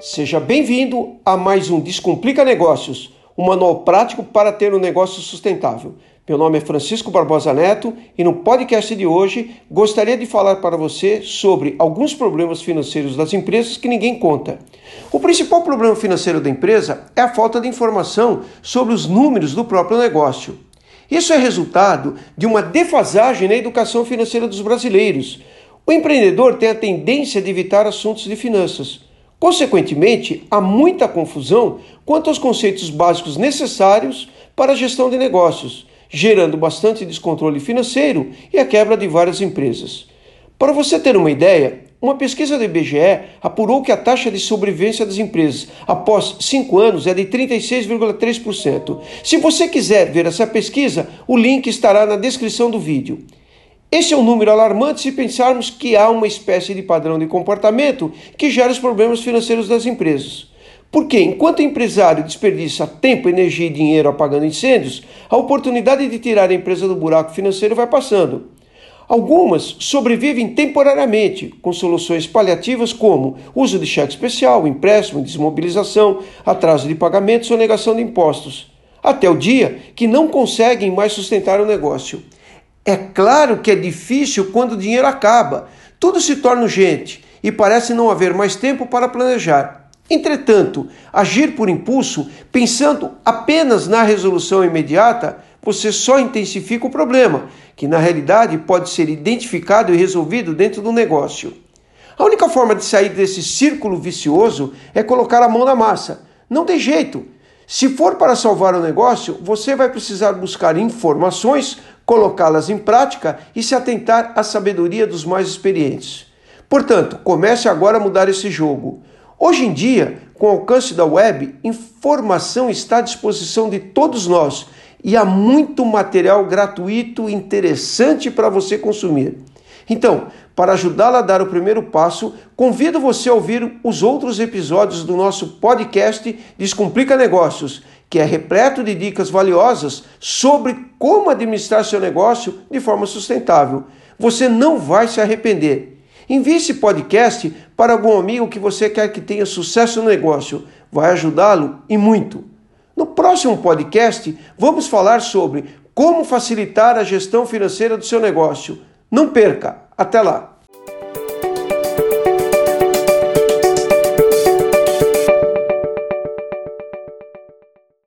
Seja bem-vindo a mais um Descomplica Negócios, um manual prático para ter um negócio sustentável. Meu nome é Francisco Barbosa Neto e no podcast de hoje gostaria de falar para você sobre alguns problemas financeiros das empresas que ninguém conta. O principal problema financeiro da empresa é a falta de informação sobre os números do próprio negócio. Isso é resultado de uma defasagem na educação financeira dos brasileiros. O empreendedor tem a tendência de evitar assuntos de finanças Consequentemente, há muita confusão quanto aos conceitos básicos necessários para a gestão de negócios, gerando bastante descontrole financeiro e a quebra de várias empresas. Para você ter uma ideia, uma pesquisa do IBGE apurou que a taxa de sobrevivência das empresas após cinco anos é de 36,3%. Se você quiser ver essa pesquisa, o link estará na descrição do vídeo. Esse é um número alarmante se pensarmos que há uma espécie de padrão de comportamento que gera os problemas financeiros das empresas. Porque, enquanto o empresário desperdiça tempo, energia e dinheiro apagando incêndios, a oportunidade de tirar a empresa do buraco financeiro vai passando. Algumas sobrevivem temporariamente com soluções paliativas como uso de cheque especial, empréstimo, desmobilização, atraso de pagamentos ou negação de impostos, até o dia que não conseguem mais sustentar o negócio. É claro que é difícil quando o dinheiro acaba. Tudo se torna urgente e parece não haver mais tempo para planejar. Entretanto, agir por impulso, pensando apenas na resolução imediata, você só intensifica o problema, que na realidade pode ser identificado e resolvido dentro do negócio. A única forma de sair desse círculo vicioso é colocar a mão na massa. Não tem jeito. Se for para salvar o negócio, você vai precisar buscar informações colocá-las em prática e se atentar à sabedoria dos mais experientes. Portanto, comece agora a mudar esse jogo. Hoje em dia, com o alcance da web, informação está à disposição de todos nós e há muito material gratuito interessante para você consumir. Então, para ajudá-la a dar o primeiro passo, convido você a ouvir os outros episódios do nosso podcast Descomplica Negócios que é repleto de dicas valiosas sobre como administrar seu negócio de forma sustentável. Você não vai se arrepender. Envie esse podcast para algum amigo que você quer que tenha sucesso no negócio. Vai ajudá-lo e muito. No próximo podcast, vamos falar sobre como facilitar a gestão financeira do seu negócio. Não perca! Até lá!